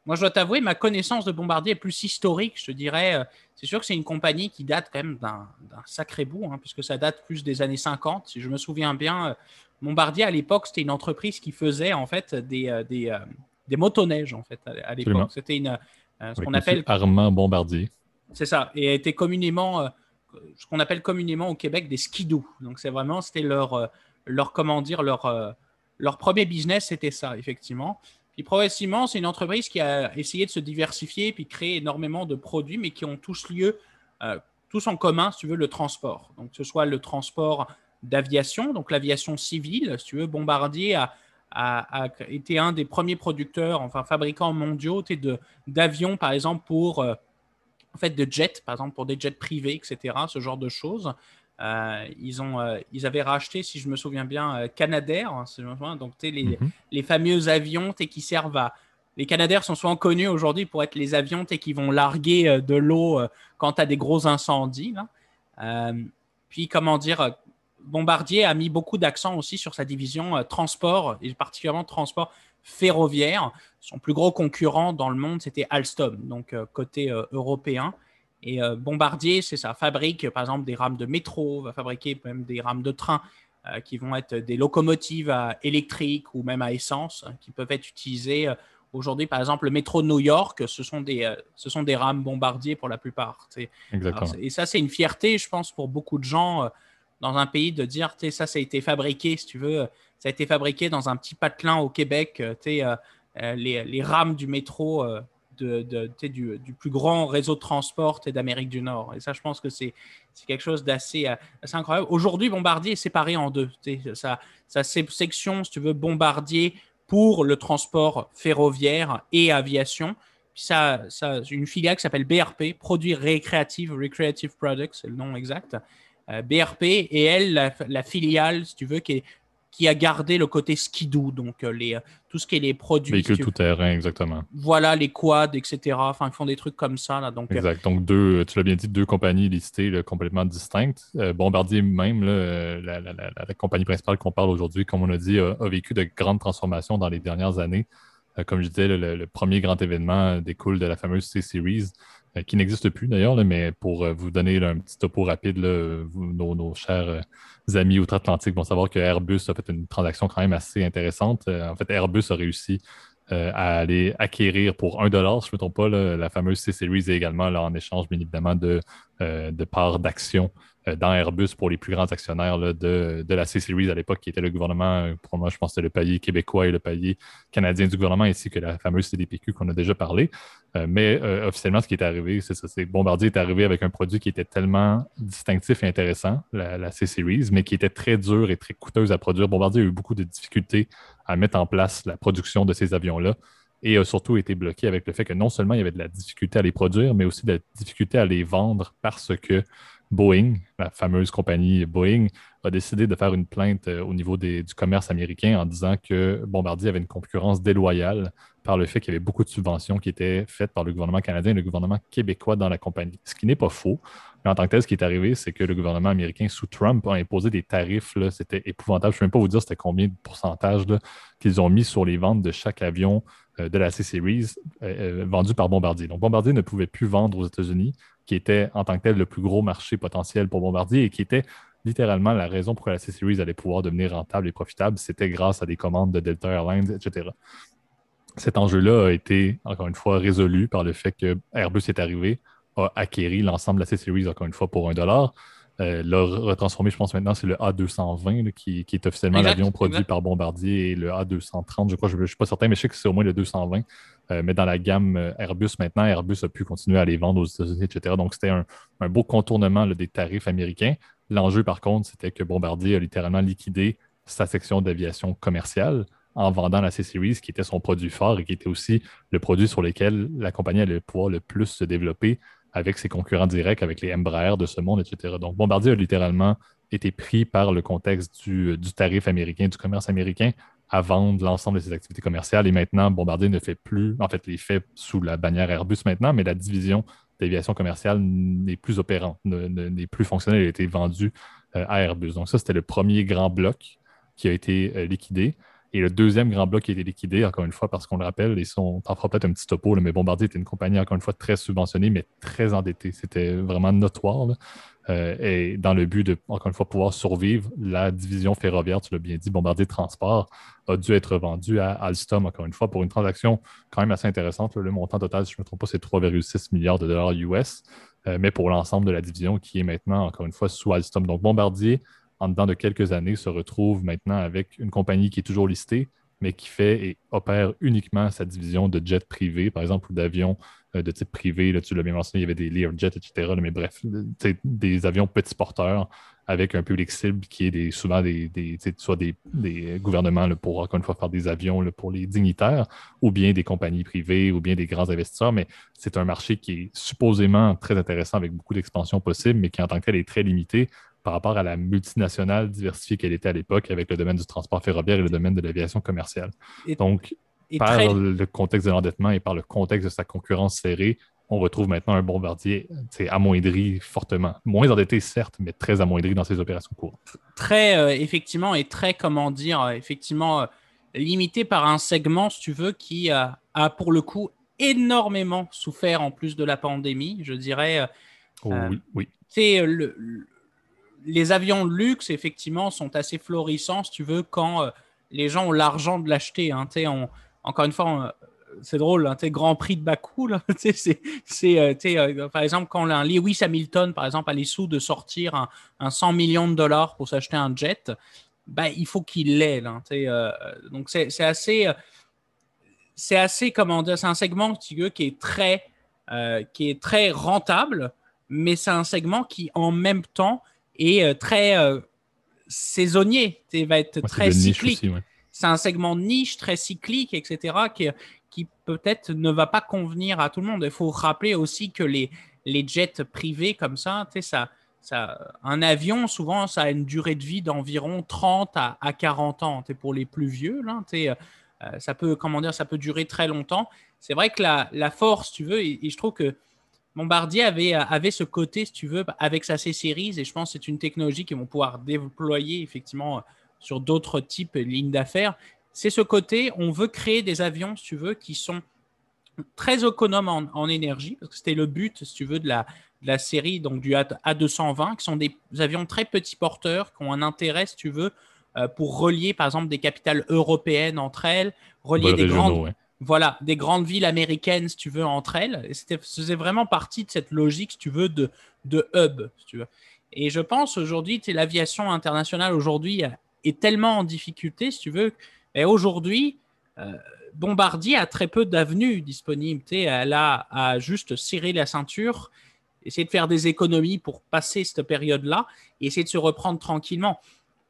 moi, je dois t'avouer, ma connaissance de Bombardier est plus historique, je te dirais. Euh, c'est sûr que c'est une compagnie qui date quand même d'un sacré bout, hein, puisque ça date plus des années 50. Si je me souviens bien, euh, Bombardier, à l'époque, c'était une entreprise qui faisait en fait des, euh, des, des motoneiges, en fait, à, l'époque. C'était une, ce qu'on appelle... Armand Bombardier. C'est ça, et était communément, ce qu'on appelle communément au Québec des skidoo. Donc, c'est vraiment, c'était leur, leur, comment dire, leur, leur premier business, c'était ça, effectivement. Puis progressivement, c'est une entreprise qui a essayé de se diversifier puis créer énormément de produits, mais qui ont tous lieu, euh, tous en commun, si tu veux, le transport. Donc, que ce soit le transport d'aviation, donc l'aviation civile, si tu veux, Bombardier a, été un des premiers producteurs, enfin fabricants mondiaux d'avions, par exemple, pour, euh, en fait, de jets, par exemple, pour des jets privés, etc., ce genre de choses. Euh, ils, ont, euh, ils avaient racheté, si je me souviens bien, euh, Canadair, hein, donc les, les fameux avions qui servent à les Canadaires sont souvent connus aujourd'hui pour être les avions qui vont larguer de l'eau quand tu as des gros incendies. puis, comment dire, Bombardier a mis beaucoup d'accent aussi sur sa division transport, et particulièrement transport ferroviaire. Son plus gros concurrent dans le monde, c'était Alstom, donc côté européen. Et Bombardier, c'est ça, fabrique par exemple des rames de métro, va fabriquer même des rames de train euh, qui vont être des locomotives électriques ou même à essence hein, qui peuvent être utilisées. Euh, aujourd'hui, par exemple, le métro de New York, ce sont des, euh, ce sont des rames bombardiers pour la plupart. Et ça, c'est une fierté, je pense, pour beaucoup de gens dans un pays de dire, ça, ça a été fabriqué, si tu veux, ça a été fabriqué dans un petit patelin au Québec. Les, les, rames du métro du, plus grand réseau de transport d'Amérique du Nord. Et ça, je pense que c'est quelque chose d'assez incroyable. Aujourd'hui, Bombardier est séparé en deux. Sa, section, si tu veux, Bombardier pour le transport ferroviaire et aviation. Puis ça, une filiale qui s'appelle BRP, Produits Récréatifs, Recreative Products, c'est le nom exact. Euh, BRP et elle, la, la, filiale, si tu veux, qui est qui a gardé le côté skidoo, donc euh, les, euh, tout ce qui est les produits. Véhicules tout terrain, exactement. Voilà, les quads, etc. Enfin, ils font des trucs comme ça. Là, donc, euh, exact. Donc, deux, tu l'as bien dit, deux compagnies listées complètement distinctes. Bombardier même, la, compagnie principale qu'on parle aujourd'hui, comme on a dit, a, vécu de grandes transformations dans les dernières années. comme je disais, le, premier grand événement découle de la fameuse C-Series, qui n'existe plus d'ailleurs, mais pour vous donner un petit topo rapide, nos, chers amis outre-Atlantique vont savoir que Airbus a fait une transaction quand même assez intéressante. Euh, en fait, Airbus a réussi euh, à aller acquérir pour un dollar, si je ne me pas, la fameuse C-Series et également en échange, bien évidemment, de, euh, de parts d'action euh, dans Airbus pour les plus grands actionnaires de, la C-Series à l'époque, qui était le gouvernement, pour moi, je pense que c'était le pays québécois et le pays canadien du gouvernement, ainsi que la fameuse CDPQ qu'on a déjà parlé. mais officiellement, ce qui est arrivé, c'est ça, c'est que Bombardier est arrivé avec un produit qui était tellement distinctif et intéressant, la, la C-Series, mais qui était très dur et très coûteuse à produire. Bombardier a eu beaucoup de difficultés à mettre en place la production de ces avions-là et a surtout été bloqué avec le fait que non seulement il y avait de la difficulté à les produire, mais aussi de la difficulté à les vendre parce que Boeing, la fameuse compagnie Boeing, a décidé de faire une plainte euh, au niveau du commerce américain en disant que Bombardier avait une concurrence déloyale par le fait qu'il y avait beaucoup de subventions qui étaient faites par le gouvernement canadien et le gouvernement québécois dans la compagnie. Ce qui n'est pas faux. Mais en tant que tel, ce qui est arrivé, c'est que le gouvernement américain sous Trump a imposé des tarifs. C'était épouvantable. Je ne peux même pas vous dire c'était combien de pourcentage qu'ils ont mis sur les ventes de chaque avion de la C-Series euh, vendu par Bombardier. Donc, Bombardier ne pouvait plus vendre aux États-Unis qui était en tant que tel le plus gros marché potentiel pour Bombardier et qui était littéralement la raison pour laquelle la C-Series allait pouvoir devenir rentable et profitable, c'était grâce à des commandes de Delta Airlines, etc. Cet enjeu-là a été, encore une fois, résolu par le fait que Airbus est arrivé, a acquéri l'ensemble de la C-Series, encore une fois, pour un dollar. Euh, l'a retransformé, je pense maintenant, c'est le A220 qui, est officiellement l'avion produit par Bombardier et le A230, je crois, je ne suis pas certain, mais je sais que c'est au moins le 220. Euh, mais dans la gamme euh, Airbus maintenant, Airbus a pu continuer à les vendre aux États-Unis, etc. Donc c'était un, beau contournement des tarifs américains. L'enjeu, par contre, c'était que Bombardier a littéralement liquidé sa section d'aviation commerciale en vendant la C-Series, qui était son produit fort et qui était aussi le produit sur lequel la compagnie allait pouvoir le plus se développer avec ses concurrents directs, avec les Embraer de ce monde, etc. Donc, Bombardier a littéralement été pris par le contexte du, tarif américain, du commerce américain, à vendre l'ensemble de ses activités commerciales. Et maintenant, Bombardier ne fait plus, en fait, les fait sous la bannière Airbus maintenant, mais la division d'aviation commerciale n'est plus opérante, n'est plus fonctionnelle, elle a été vendue euh, à Airbus. Donc, ça, c'était le premier grand bloc qui a été euh, liquidé. Et le deuxième grand bloc qui a été liquidé, encore une fois, parce qu'on le rappelle, et on t'en fera peut-être un petit topo, mais Bombardier était une compagnie, encore une fois, très subventionnée, mais très endettée. C'était vraiment notoire. Euh, et dans le but de, encore une fois, pouvoir survivre, la division ferroviaire, tu l'as bien dit, Bombardier Transport, a dû être vendue à Alstom, encore une fois, pour une transaction quand même assez intéressante. Le montant total, si je ne me trompe pas, c'est 3,6 milliards de dollars US, euh, mais pour l'ensemble de la division qui est maintenant, encore une fois, sous Alstom. Donc, Bombardier en dedans de quelques années, se retrouve maintenant avec une compagnie qui est toujours listée, mais qui fait et opère uniquement sa division de jets privés, par exemple, ou d'avions euh, de type privé. Là, tu l'as bien mentionné, il y avait des Learjet, etc. mais bref, des avions petits porteurs avec un public cible qui est des, souvent des, soit des, gouvernements pour, encore une fois, faire des avions pour les dignitaires, ou bien des compagnies privées, ou bien des grands investisseurs. Mais c'est un marché qui est supposément très intéressant avec beaucoup d'expansion possible, mais qui en tant que tel est très limité par rapport à la multinationale diversifiée qu'elle était à l'époque avec le domaine du transport ferroviaire et le domaine de l'aviation commerciale. Donc, par le contexte de l'endettement et par le contexte de sa concurrence serrée, on retrouve maintenant un bombardier amoindri fortement. Moins endetté, certes, mais très amoindri dans ses opérations courantes. Très, euh, effectivement, et très, comment dire, euh, effectivement, euh, limité par un segment, si tu veux, qui a pour le coup énormément souffert en plus de la pandémie, je dirais. Oh oui, oui. Le, les avions de luxe, effectivement, sont assez florissants, si tu veux, quand les gens ont l'argent de l'acheter. Hein, encore une fois, c'est drôle, hein, Grand Prix de Bakou, [LAUGHS] c'est, euh, euh, par exemple, quand un Lewis Hamilton, par exemple, a les sous de sortir un, 100 millions de dollars pour s'acheter un jet, ben, il faut qu'il l'ait. Euh, donc, c'est, assez, c'est assez, comment dire, c'est un segment qui est très, qui est très rentable, mais c'est un segment qui, en même temps, est très saisonnier, va être très cyclique. C'est un segment niche, très cyclique, etc., qui, qui peut-être ne va pas convenir à tout le monde. Il faut rappeler aussi que les, les jets privés comme ça, un avion, souvent, ça a une durée de vie d'environ 30 à, à 40 ans. Es pour les plus vieux, là, euh, ça peut, comment dire, ça peut durer très longtemps. C'est vrai que la, la, force, tu veux, et, je trouve que Bombardier avait, avait ce côté, si tu veux, avec sa C-Series, et je pense que c'est une technologie qu'ils vont pouvoir déployer effectivement sur d'autres types de lignes d'affaires. C'est ce côté, on veut créer des avions, si tu veux, qui sont très économes en, énergie, parce que c'était le but, si tu veux, de la, la série, donc du A220, qui sont des avions très petits porteurs, qui ont un intérêt, si tu veux, euh, pour relier, par exemple, des capitales européennes entre elles, relier des grandes, voilà, des grandes villes américaines, si tu veux, entre elles. C'était faisait vraiment partie de cette logique, si tu veux, de, hub. Et je pense aujourd'hui, l'aviation internationale aujourd'hui est tellement en difficulté, si tu veux, et aujourd'hui, euh, Bombardier a très peu d'avenues disponibles. Elle a à juste serrer la ceinture, essayer de faire des économies pour passer cette période-là et essayer de se reprendre tranquillement.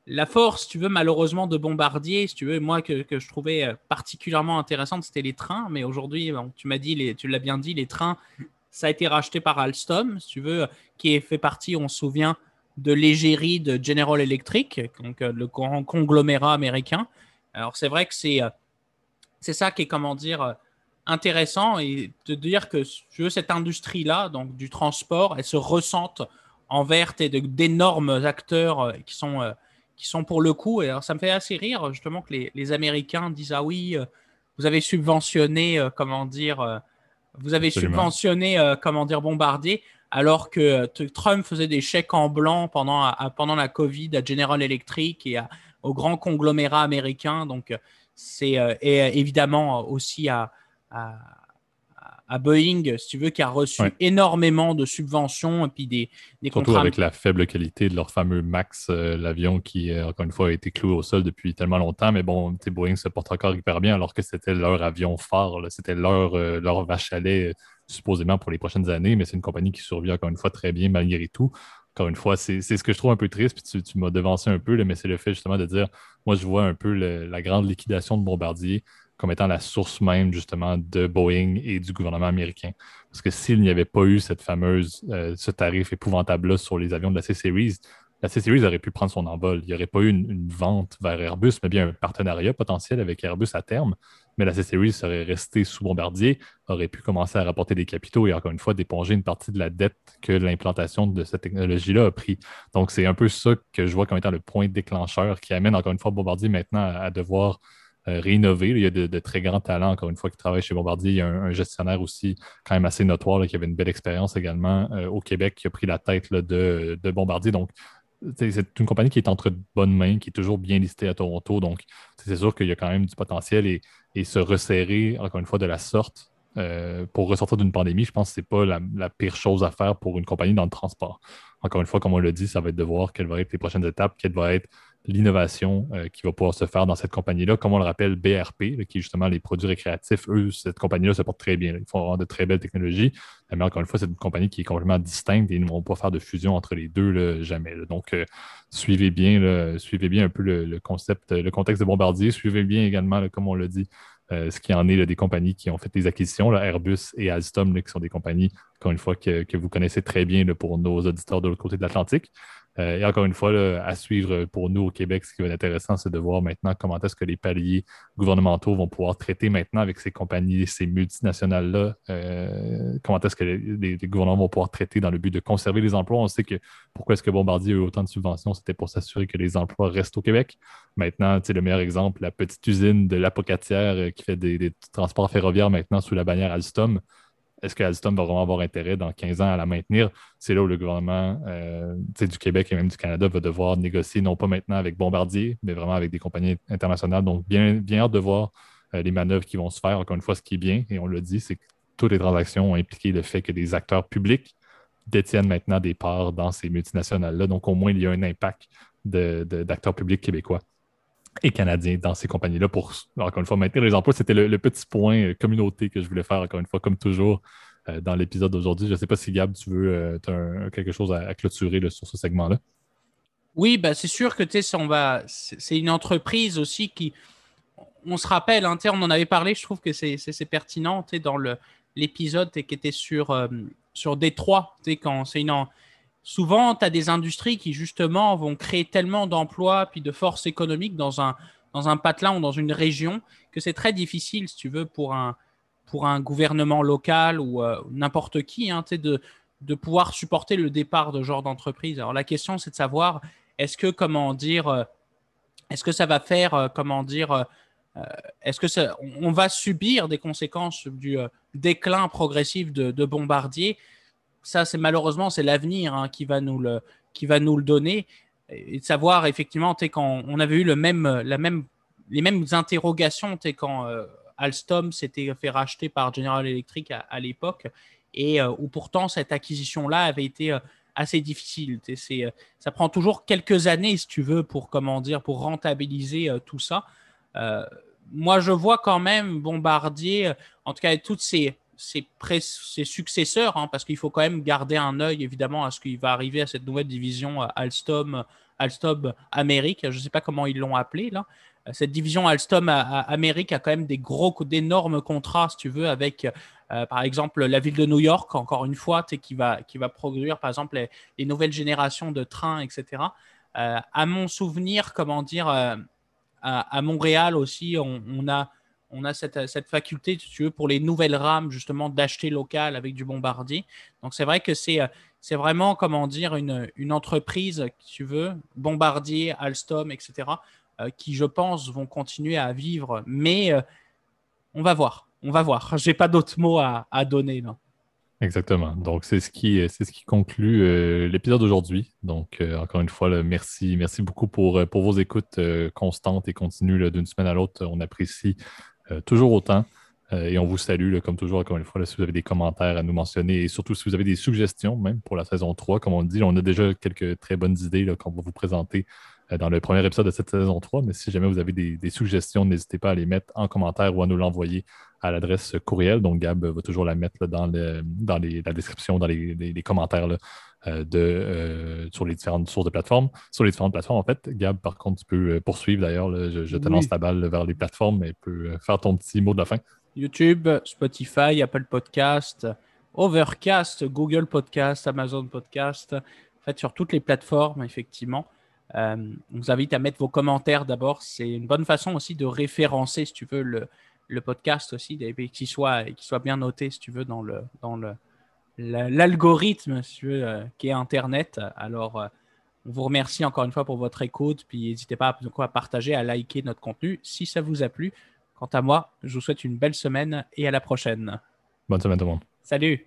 La force, si tu veux, malheureusement, de Bombardier, si tu veux, moi, que, je trouvais euh, particulièrement intéressante, c'était les trains. Mais aujourd'hui, tu m'as dit, tu l'as bien dit, les trains, ça a été racheté par Alstom, si tu veux, qui fait partie, on se souvient, de l'égérie de General Electric, donc euh, le grand conglomérat américain. Alors, c'est vrai que c'est euh, c'est ça qui est, comment dire, intéressant et de dire que cette industrie-là, donc du transport, elle se ressente envers d'énormes acteurs qui sont, qui sont pour le coup. Et alors, ça me fait assez rire, justement, que les, les Américains disent Ah oui, vous avez subventionné, comment dire, vous avez subventionné, comment dire, Bombardier, alors que Trump faisait des chèques en blanc pendant, pendant la Covid à General Electric et à, aux grands conglomérats américains. Donc, euh, c'est euh, euh, évidemment aussi à, à, Boeing, si tu veux, qui a reçu énormément de subventions et puis des, des Surtout avec la faible qualité de leur fameux Max, l'avion qui, encore une fois, a été cloué au sol depuis tellement longtemps. Mais bon, Boeing se porte encore hyper bien alors que c'était leur avion phare, c'était leur, leur vache à lait supposément pour les prochaines années. Mais c'est une compagnie qui survit encore une fois très bien malgré tout. Encore une fois, c'est ce que je trouve un peu triste, puis tu, m'as devancé un peu, mais c'est le fait justement de dire, moi, je vois un peu la grande liquidation de Bombardier comme étant la source même justement de Boeing et du gouvernement américain. Parce que s'il n'y avait pas eu cette fameuse, euh, ce tarif épouvantable-là sur les avions de la C-Series, la C-Series aurait pu prendre son envol. Il n'y aurait pas eu une, vente vers Airbus, mais bien un partenariat potentiel avec Airbus à terme. Mais la C-Series serait restée sous Bombardier, aurait pu commencer à rapporter des capitaux et encore une fois d'éponger une partie de la dette que l'implantation de cette technologie-là a pris. Donc, c'est un peu ça que je vois comme étant le point déclencheur qui amène encore une fois Bombardier maintenant à, devoir euh, réinnover. Il y a de, très grands talents, encore une fois, qui travaillent chez Bombardier. Il y a un, gestionnaire aussi quand même assez notoire qui avait une belle expérience également euh, au Québec qui a pris la tête de, de Bombardier. Donc, c'est une compagnie qui est entre bonnes mains, qui est toujours bien listée à Toronto. Donc, c'est sûr qu'il y a quand même du potentiel et, se resserrer, encore une fois, de la sorte euh, pour ressortir d'une pandémie, je pense que ce n'est pas la, la, pire chose à faire pour une compagnie dans le transport. Encore une fois, comme on l'a dit, ça va être de voir quelles vont être les prochaines étapes, quelle va être l'innovation euh, qui va pouvoir se faire dans cette compagnie-là. Comme on le rappelle, BRP, qui est justement les produits récréatifs, eux, cette compagnie-là se porte très bien. Ils font vraiment de très belles technologies. Mais encore une fois, c'est une compagnie qui est complètement distincte et ils ne vont pas faire de fusion entre les deux jamais. Donc, euh, suivez bien, suivez bien un peu le, concept, le contexte de Bombardier. Suivez bien également, comme on l'a dit, euh, ce qui en est des compagnies qui ont fait des acquisitions, Airbus et Alstom, qui sont des compagnies, encore une fois, que, vous connaissez très bien pour nos auditeurs de l'autre côté de l'Atlantique. Et encore une fois, à suivre pour nous au Québec, ce qui va être intéressant, c'est de voir maintenant comment est-ce que les paliers gouvernementaux vont pouvoir traiter maintenant avec ces compagnies, ces multinationales-là, comment est-ce que les, gouvernements vont pouvoir traiter dans le but de conserver les emplois? On sait que pourquoi est-ce que Bombardier a eu autant de subventions, c'était pour s'assurer que les emplois restent au Québec. Maintenant, le meilleur exemple, la petite usine de l'Apocatière qui fait des, des transports ferroviaires maintenant sous la bannière Alstom est-ce que Alstom va vraiment avoir intérêt dans 15 ans à la maintenir? C'est là où le gouvernement euh, du Québec et même du Canada va devoir négocier, non pas maintenant avec Bombardier, mais vraiment avec des compagnies internationales. Donc, bien, bien hâte de voir euh, les manœuvres qui vont se faire. Encore une fois, ce qui est bien, et on le dit, c'est que toutes les transactions ont impliqué le fait que des acteurs publics détiennent maintenant des parts dans ces multinationales-là. Donc, au moins, il y a un impact d'acteurs publics québécois et canadiens dans ces compagnies-là pour, encore une fois, maintenir les emplois. C'était le, petit point euh, communauté que je voulais faire, encore une fois, comme toujours, euh, dans l'épisode d'aujourd'hui. Je ne sais pas si, Gab, tu veux euh, as quelque chose à, clôturer sur ce segment-là. Oui, bah, c'est sûr que c'est une entreprise aussi qui, on se rappelle, hein, on en avait parlé, je trouve que c'est pertinent dans l'épisode qui était sur, sur Détroit, quand c'est une souvent, tu as des industries qui, justement, vont créer tellement d'emplois puis de forces économiques dans un, dans un patelin ou dans une région que c'est très difficile, si tu veux, pour un, pour un gouvernement local ou euh, n'importe qui, hein, de, de pouvoir supporter le départ de ce genre d'entreprise. Alors, la question, c'est de savoir, est-ce que, comment dire, euh, est-ce que ça va faire, euh, comment dire, est-ce que ça, on va subir des conséquences du déclin progressif de, de Bombardier ça, c'est malheureusement, c'est l'avenir hein, qui, va nous le, qui va nous le donner. Et de savoir, effectivement, quand on avait eu le même, la même, les mêmes interrogations quand euh, Alstom s'était fait racheter par General Electric à, l'époque, et euh, où pourtant cette acquisition-là avait été euh, assez difficile. C'est, ça prend toujours quelques années, si tu veux, pour, comment dire, pour rentabiliser tout ça. moi, je vois quand même Bombardier, en tout cas, toutes ces ses, successeurs, hein, parce qu'il faut quand même garder un œil évidemment à ce qui va arriver à cette nouvelle division euh, Alstom, Alstom Amérique. Je ne sais pas comment ils l'ont appelé là. Euh, cette division Alstom Amérique a quand même des gros, d'énormes contrats, si tu veux, avec euh, par exemple la ville de New York, encore une fois, qui va, qui va produire par exemple les, nouvelles générations de trains, etc. à mon souvenir, comment dire, à, Montréal aussi, on a on a cette, faculté, tu veux, pour les nouvelles rames, justement, d'acheter local avec du bombardier. Donc, c'est vrai que c'est, euh, c'est vraiment, comment dire, une, une entreprise, tu veux, bombardier, Alstom, etc., euh, qui, je pense, vont continuer à vivre. Mais euh, on va voir. On va voir. [LAUGHS] Je n'ai pas d'autres mots à, donner. Là. Exactement. Donc, c'est ce qui, c'est ce qui conclut l'épisode d'aujourd'hui. Donc, encore une fois, merci, merci beaucoup pour, pour vos écoutes constantes et continues d'une semaine à l'autre. On apprécie euh, toujours autant. Euh, et on vous salue, comme toujours, encore une fois, si vous avez des commentaires à nous mentionner et surtout si vous avez des suggestions, même pour la saison 3, comme on dit, on a déjà quelques très bonnes idées qu'on va vous présenter euh, dans le premier épisode de cette saison 3. Mais si jamais vous avez des, suggestions, n'hésitez pas à les mettre en commentaire ou à nous l'envoyer à l'adresse courriel. Donc, Gab va toujours la mettre dans la description, dans les, commentaires de, sur les différentes sources de plateformes. Sur les différentes plateformes, en fait, Gab, par contre, tu peux poursuivre d'ailleurs. Je, te lance ta balle vers les plateformes et peux faire ton petit mot de la fin. YouTube, Spotify, Apple Podcast, Overcast, Google Podcast, Amazon Podcast. En fait, sur toutes les plateformes, effectivement. Euh, on vous invite à mettre vos commentaires d'abord. C'est une bonne façon aussi de référencer, si tu veux, le, le podcast aussi, qu'il soit, soit bien noté, si tu veux, dans le dans le l'algorithme, euh, qui est Internet. Alors, euh, on vous remercie encore une fois pour votre écoute, puis n'hésitez pas à, à partager, à liker notre contenu si ça vous a plu. Quant à moi, je vous souhaite une belle semaine et à la prochaine. Bonne semaine tout le monde. Salut